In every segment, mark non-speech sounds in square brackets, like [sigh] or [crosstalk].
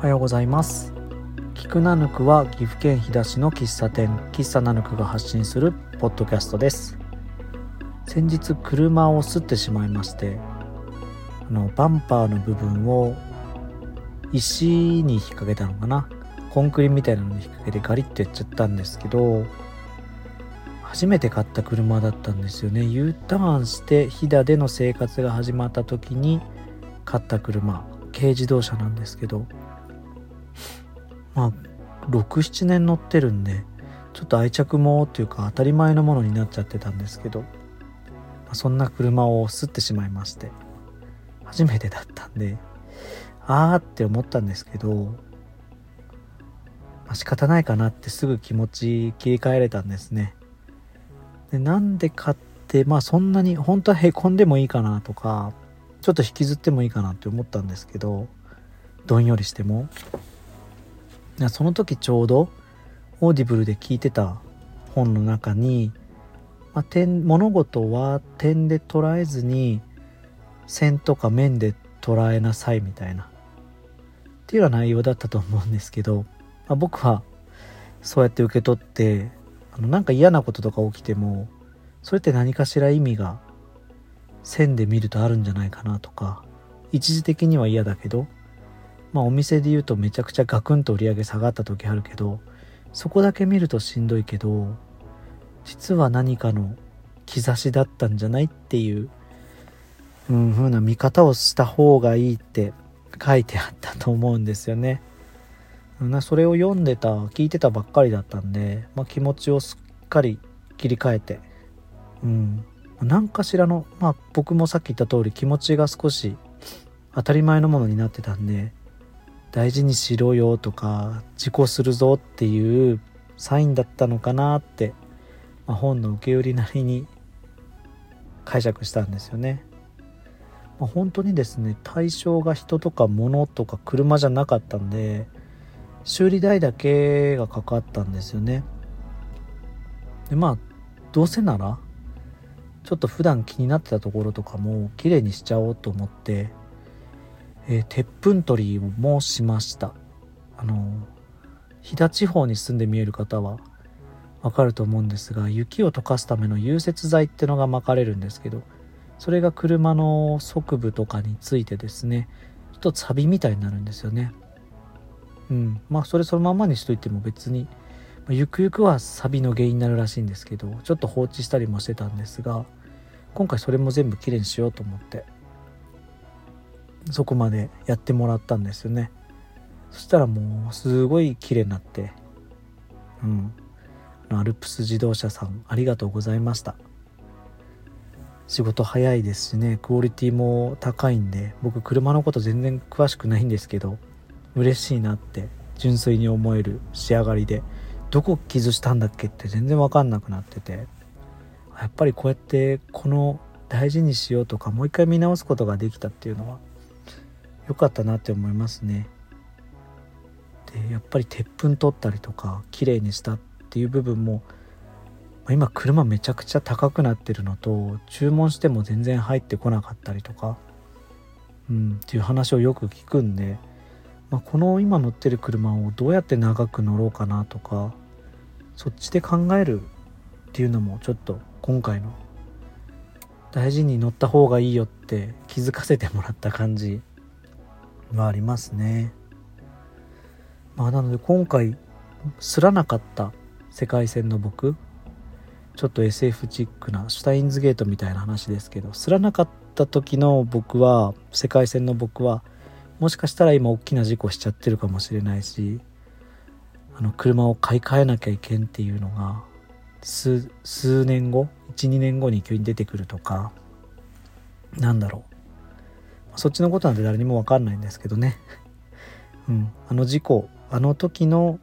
おはようございます。菊ナヌクは岐阜県飛騨市の喫茶店喫茶ナヌクが発信するポッドキャストです。先日車を擦ってしまいましてあのバンパーの部分を石に引っ掛けたのかな？コンクリみたいなのに引っ掛けてガリッとやっちゃったんですけど初めて買った車だったんですよね。U ターンして飛騨での生活が始まった時に買った車。軽自動車なんですけどまあ67年乗ってるんでちょっと愛着もっていうか当たり前のものになっちゃってたんですけど、まあ、そんな車を吸ってしまいまして初めてだったんであーって思ったんですけど、まあ、仕方ないかなってすぐ気持ち切り替えれたんですね。でなんで買ってまあそんなに本当はへこんでもいいかなとかちょっと引きずってもいいかなって思ったんですけどどんよりしても。その時ちょうどオーディブルで聞いてた本の中に、まあ、点物事は点で捉えずに線とか面で捉えなさいみたいな。っていうような内容だったと思うんですけど、まあ、僕はそうやって受け取ってあのなんか嫌なこととか起きてもそれって何かしら意味が線で見るとあるんじゃないかなとか一時的には嫌だけどまあお店で言うとめちゃくちゃガクンと売り上げ下がった時あるけどそこだけ見るとしんどいけど実は何かの兆しだったんじゃないっていう、うん、風な見方をした方がいいって書いてあったと思うんですよね。なそれを読んでた聞いてたばっかりだったんで、まあ、気持ちをすっかり切り替えて、うん、何かしらの、まあ、僕もさっき言った通り気持ちが少し当たり前のものになってたんで大事にしろよとか自己するぞっていうサインだったのかなって、まあ、本の受け売りなりに解釈したんですよね。まあ、本当にですね対象が人とか物とか車じゃなかったんで修理代だけがかかったんですよね。でまあどうせならちょっと普段気になってたところとかも綺麗にしちゃおうと思ってえー、鉄粉取りもしました。あの飛騨地方に住んで見える方はわかると思うんですが雪を溶かすための融雪剤ってのが巻かれるんですけどそれが車の側部とかについてですねちょっとサビみたいになるんですよね。うん。まあそれそのままにしといても別に、まあ、ゆくゆくはサビの原因になるらしいんですけどちょっと放置したりもしてたんですが今回それも全部きれいにしようと思って。そこまでやってもらったんですよね。そしたらもうすごい綺麗になってうん。アルプス自動車さんありがとうございました。仕事早いですしねクオリティも高いんで僕車のこと全然詳しくないんですけど嬉しいなって純粋に思える仕上がりでどこ傷したんだっけって全然分かんなくなっててやっぱりこうやってこの大事にしようとかもう一回見直すことができたっていうのは良かったなって思いますね。でやっぱり鉄粉取ったりとか綺麗にしたっていう部分も今車めちゃくちゃ高くなってるのと注文しても全然入ってこなかったりとか、うん、っていう話をよく聞くんで、まあ、この今乗ってる車をどうやって長く乗ろうかなとかそっちで考えるっていうのもちょっと今回の大事に乗った方がいいよって気づかせてもらった感じはありますね。まあなので今回すらなかった世界線の僕ちょっと SF チックなシュタインズゲートみたいな話ですけどすらなかった時の僕は世界線の僕はもしかしたら今大きな事故しちゃってるかもしれないしあの車を買い替えなきゃいけんっていうのが数年後12年後に急に出てくるとかなんだろうそっちのことなんて誰にも分かんないんですけどね。[laughs] うん、あの事故あの時の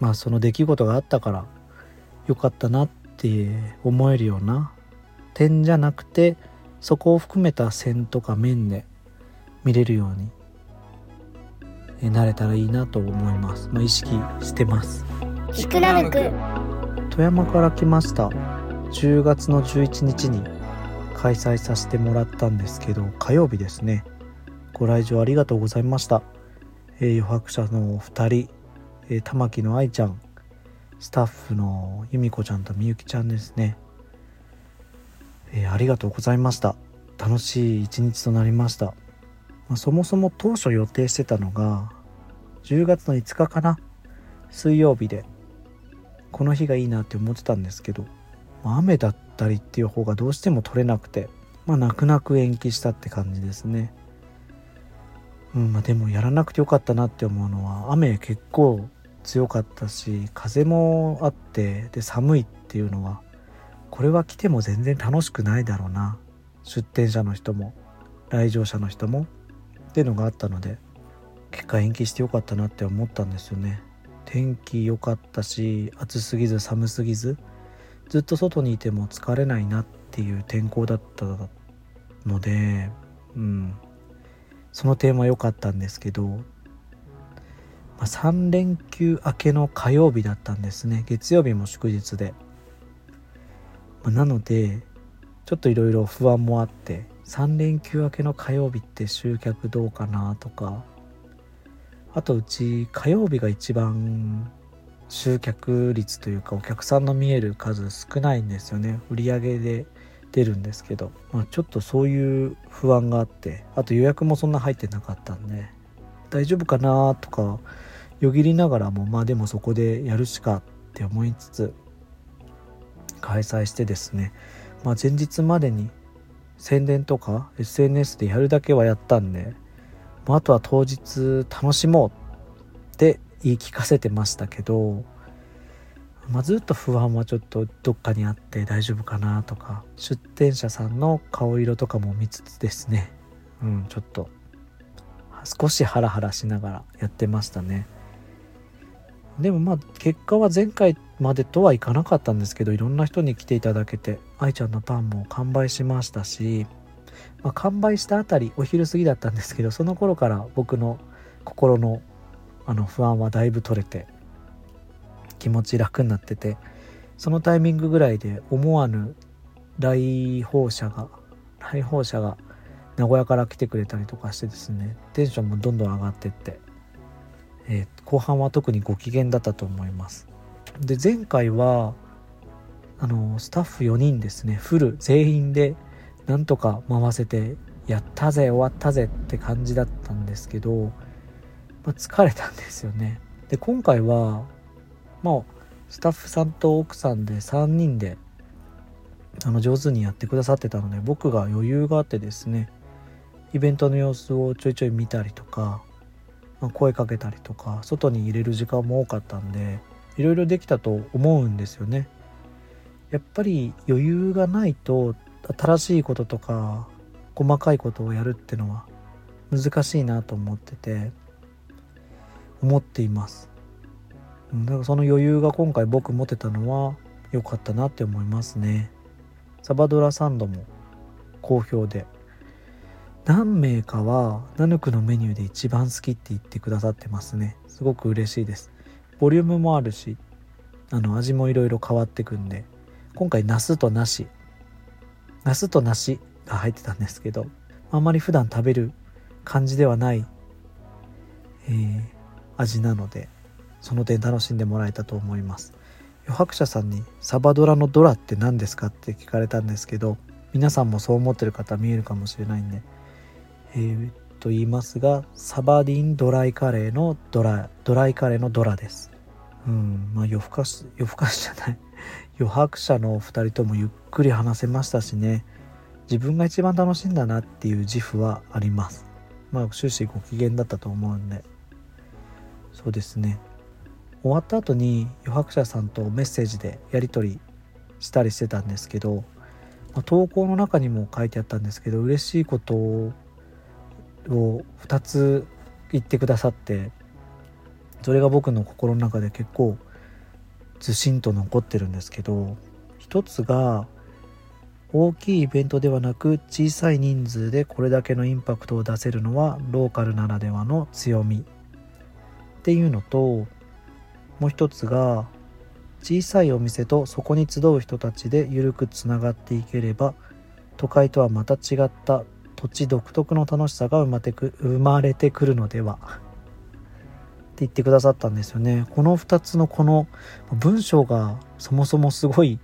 まあその出来事があったからよかったなって思えるような点じゃなくてそこを含めた線とか面で見れるようになれたらいいなと思います。まあ、意識してます。富山から来ました。10月の11日に開催させてもらったんですけど火曜日ですね。ご来場ありがとうございました、えー、余白者のお2人、えー、玉木の愛ちゃんスタッフの由美子ちゃんとみゆきちゃんですね、えー、ありがとうございました。楽しい一日となりました、まあ、そもそも当初予定してたのが10月の5日かな？水曜日でこの日がいいなって思ってたんですけど、雨だったりっていう方がどうしても取れなくてまあ泣く泣く延期したって感じですね。うんまあ、でもやらなくてよかったなって思うのは雨結構強かったし風もあってで寒いっていうのはこれは来ても全然楽しくないだろうな。出店者の人も来場者の人もっていうのがあったので結果延期してよかったなって思ったんですよね。天気良かったし暑すぎず寒すぎずずっと外にいても疲れないなっていう天候だったのでうん。その点は良かったんですけど、まあ、3連休明けの火曜日だったんですね。月曜日も祝日で、まあ、なのでちょっといろいろ不安もあって3連休明けの火曜日って集客どうかなとかあとうち火曜日が一番集客率というかお客さんの見える数少ないんですよね。売り上げで出るんですけど、まあ、ちょっとそういう不安があって。あと予約もそんな入ってなかったんで。大丈夫かなとかよぎりながらもまあでもそこでやるしかって思いつつ開催してですね、まあ、前日までに宣伝とか SNS でやるだけはやったんで、まあ、あとは当日楽しもうって言い聞かせてましたけどまあ、ずっと不安はちょっとどっかにあって大丈夫かなとか出店者さんの顔色とかも見つつですね。うんちょっと少しハラハラしながらやってましたね。でもまあ結果は前回までとはいかなかったんですけどいろんな人に来ていただけて愛ちゃんのパンも完売しましたし、まあ、完売したあたりお昼過ぎだったんですけどその頃から僕の心のあの不安はだいぶ取れて気持ち楽になっててそのタイミングぐらいで思わぬ来訪者が来訪者が名古屋から来てくれたりとかしてですねテンションもどんどん上がってって、えー、後半は特にご機嫌だったと思います。で前回はあのスタッフ4人ですねフル全員でなんとか回せてやったぜ終わったぜって感じだったんですけど、まあ、疲れたんですよねで今回はまあスタッフさんと奥さんで3人であの上手にやってくださってたので僕が余裕があってですねイベントの様子をちょいちょい見たりとか、まあ、声かけたりとか外に入れる時間も多かったんでいろいろできたと思うんですよね。やっぱり余裕がないと新しいこととか細かいことをやるってのは難しいなと思ってて思っています。だからその余裕が今回僕持てたのは良かったなって思いますね。サバドラサンドも好評で。何名かはナヌクのメニューで一番好きって言ってくださってますね。すごく嬉しいです。ボリュームもあるしあの味もいろいろ変わってくんで。今回ナスとなしナスと梨が入ってたんですけどあまり普段食べる感じではない、えー、味なのでその点楽しんでもらえたと思います。余白者さんにサバドラのドラって何ですかって聞かれたんですけど皆さんもそう思ってる方見えるかもしれないんでえー、と言いますがサバディンドライカレーのドラドライカレーのドラです。うんまあ夜更かし夜更かしじゃない。余白者の2人ともゆっくり話せましたしね。自分が一番楽しんだなっていう自負はあります。まあ終始ご機嫌だったと思うんで。そうですね。終わった後に余白者さんとメッセージでやり取りしたりしてたんですけど、まあ、投稿の中にも書いてあったんですけど嬉しいことを2つ言ってくださってそれが僕の心の中で結構ずしんと残ってるんですけど一つが大きいイベントではなく小さい人数でこれだけのインパクトを出せるのはローカルならではの強み。っていうのともう一つが小さいお店とそこに集う人たちで緩くつながっていければ都会とはまた違った土地独特の楽しさが生まてく生まれてくるのでは。って言ってくださったんですよね。この2つのこの文章がそもそもすごい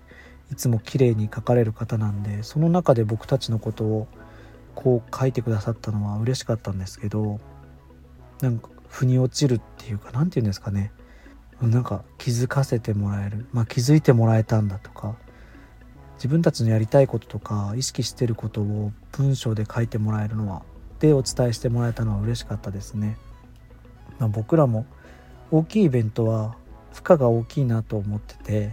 いつも綺麗に書かれる方なんでその中で僕たちのことをこう書いてくださったのは嬉しかったんですけどなんか腑に落ちるっていうか何て言うんですかねなんか気づかせてもらえる、まあ、気づいてもらえたんだとか自分たちのやりたいこととか意識してることを文章で書いてもらえるのはでお伝えしてもらえたのは嬉しかったですね。まあ、僕らも大きいイベントは負荷が大きいなと思ってて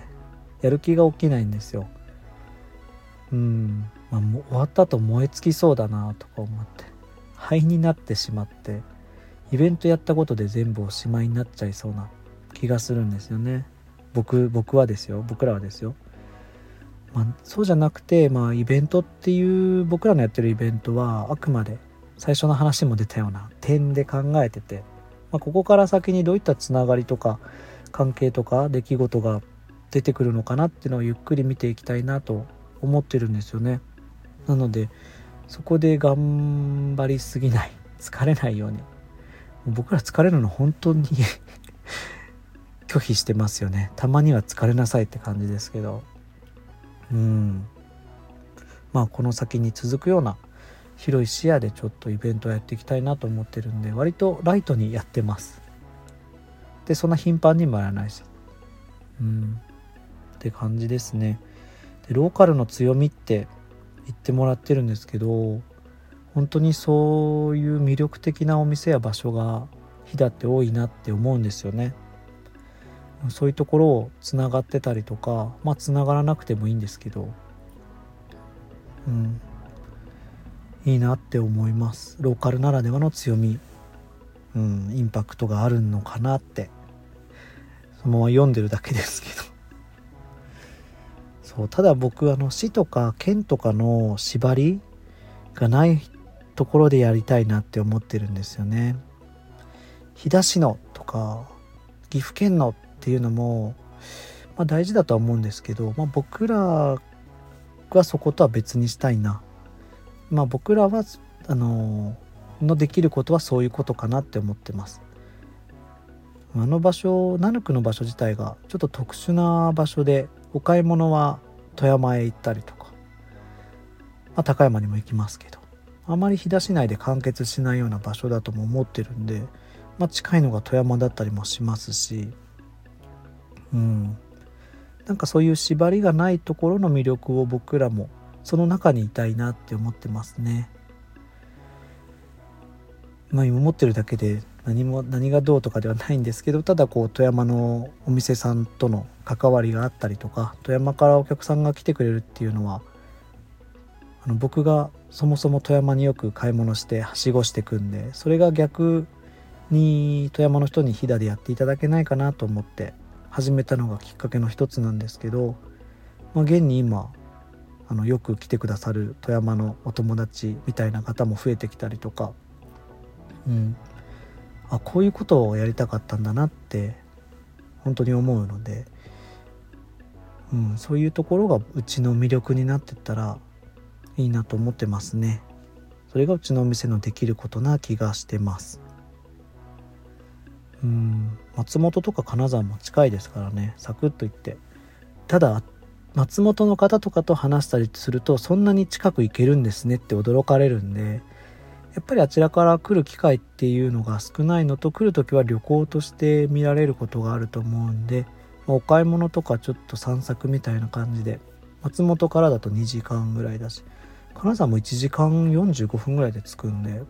やる気が起きないんですよ。うん、まあ、終わった後燃え尽きそうだなとか思って灰になってしまってイベントやったことで全部おしまいになっちゃいそうな気がするんですよね。僕僕はですよ僕らはですよ。まあ、そうじゃなくて、まあ、イベントっていう僕らのやってるイベントはあくまで最初の話も出たような点で考えててまあ、ここから先にどういったつながりとか関係とか出来事が出てくるのかなっていうのをゆっくり見ていきたいなと思ってるんですよね。なのでそこで頑張りすぎない疲れないように僕ら疲れるの本当に [laughs] 拒否してますよね。たまには疲れなさいって感じですけど。うん。まあこの先に続くような広い視野でちょっとイベントをやっていきたいなと思ってるんで割とライトにやってます。でそんな頻繁にもやらないし。うん。って感じですね。でローカルの強みって言ってもらってるんですけど本当にそういう魅力的なお店や場所が飛騨って多いなって思うんですよね。そういうところをつながってたりとかまあつながらなくてもいいんですけど。うん。いいなって思います。ローカルならではの強み、うん、インパクトがあるのかなって。そのまま読んでるだけですけど。そう。ただ僕あの市とか県とかの縛りがないところでやりたいなって思ってるんですよね日田市のとか岐阜県のっていうのも、まあ、大事だとは思うんですけど、まあ、僕らはそことは別にしたいな。まあ僕らはあののできることはそういうことかなって思ってます。あの場所ナヌクの場所自体がちょっと特殊な場所でお買い物は富山へ行ったりとか、まあ、高山にも行きますけど。あまり飛騨市内で完結しないような場所だとも思ってるんで、まあ、近いのが富山だったりもしますしうんなんかそういう縛りがないところの魅力を僕らもその中にいたいなって思ってますね。まあ今持ってるだけで何も何がどうとかではないんですけどただこう富山のお店さんとの関わりがあったりとか富山からお客さんが来てくれるっていうのはあの僕がそもそも富山によく買い物してはしごしてくんでそれが逆に富山の人に飛騨でやっていただけないかなと思って始めたのがきっかけの一つなんですけど、まあ、現に今あのよく来てくださる富山のお友達みたいな方も増えてきたりとか、うん、あこういうことをやりたかったんだなって本当に思うので、うん、そういうところがうちの魅力になってったらいいなと思ってますね。それがうちのお店のできることな気がしてます。うん松本とか金沢も近いですからねサクッと行ってただ松本の方とかと話したりするとそんなに近く行けるんですねって驚かれるんでやっぱりあちらから来る機会っていうのが少ないのと来る時は旅行として見られることがあると思うんで、お買い物とかちょっと散策みたいな感じで松本からだと2時間ぐらいだし金沢も1時間45分ぐらいで着くんで。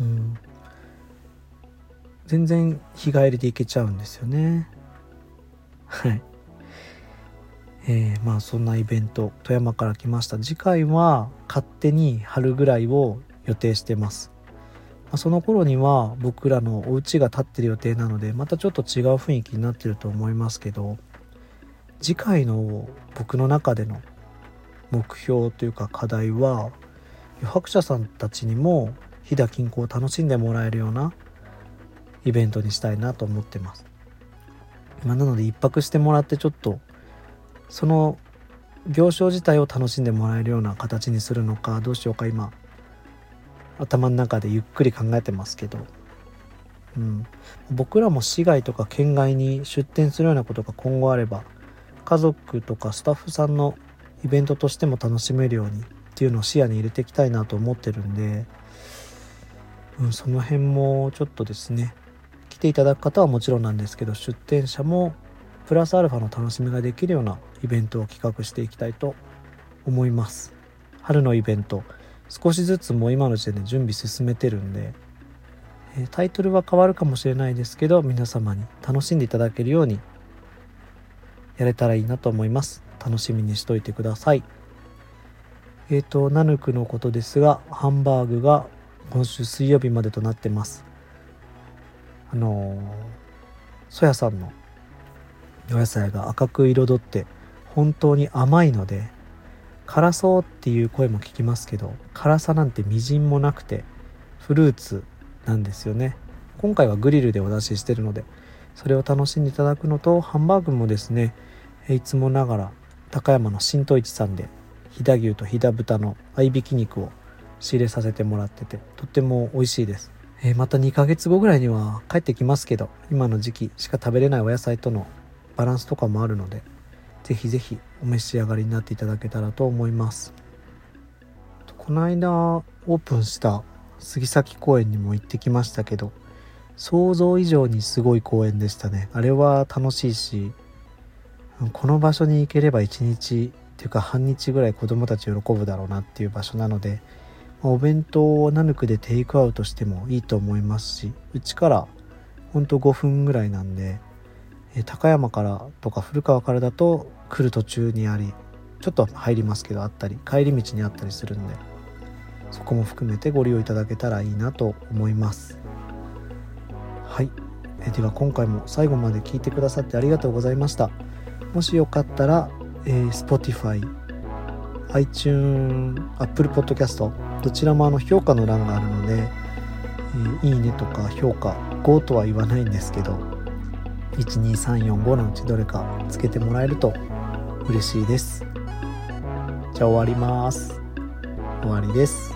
うん。全然日帰りで行けちゃうんですよね。はい。えー、まあそんなイベント富山から来ました。次回は勝手に春ぐらいを予定してます、ま、その頃には僕らのお家が建ってる予定なのでまたちょっと違う雰囲気になってると思いますけど次回の僕の中での目標というか課題は余白者さんたちにも飛騨近郊を楽しんでもらえるようなイベントにしたいなと思ってます、まあ、なので一泊してもらってちょっとその行商自体を楽しんでもらえるような形にするのかどうしようか今頭の中でゆっくり考えてますけどうん、僕らも市外とか県外に出店するようなことが今後あれば家族とかスタッフさんのイベントとしても楽しめるようにっていうのを視野に入れていきたいなと思ってるんで、うん、その辺もちょっとですね来ていただく方はもちろんなんですけど出店者もプラスアルファの楽しみができるようなイベントを企画していきたいと思います。春のイベント少しずつもう今の時点で準備進めてるんでタイトルは変わるかもしれないですけど皆様に楽しんでいただけるようにやれたらいいなと思います。楽しみにしといてください。えっ、ー、とナヌクのことですがハンバーグが今週水曜日までとなってます。あのソヤさんのお野菜が赤く彩って本当に甘いので辛そうっていう声も聞きますけど辛さなんてみじんもなくてフルーツなんですよね。今回はグリルでお出ししてるのでそれを楽しんでいただくのとハンバーグもですねいつもながら高山の新都市さんで飛騨牛と飛騨豚の合いびき肉を仕入れさせてもらっててとっても美味しいです。えー、また2ヶ月後ぐらいには帰ってきますけど今の時期しか食べれないお野菜とのバランスとかもあるのでぜひぜひお召し上がりになっていただけたらと思います。この間オープンした杉咲公園にも行ってきましたけど想像以上にすごい公園でしたね。あれは楽しいしこの場所に行ければ一日っていうか半日ぐらい子供たち喜ぶだろうなっていう場所なのでお弁当をナヌクでテイクアウトしてもいいと思いますしうちからほんと5分ぐらいなんで高山からとか古川からだと来る途中にありちょっと入りますけどあったり帰り道にあったりするんでそこも含めてご利用いただけたらいいなと思います。はい。えでは今回も最後まで聞いてくださってありがとうございました。もしよかったら、えー、Spotify iTunes、Apple Podcast どちらもあの評価の欄があるので、えー、いいねとか評価5とは言わないんですけど12345のうちどれかつけてもらえると嬉しいです。じゃあ終わります。終わりです。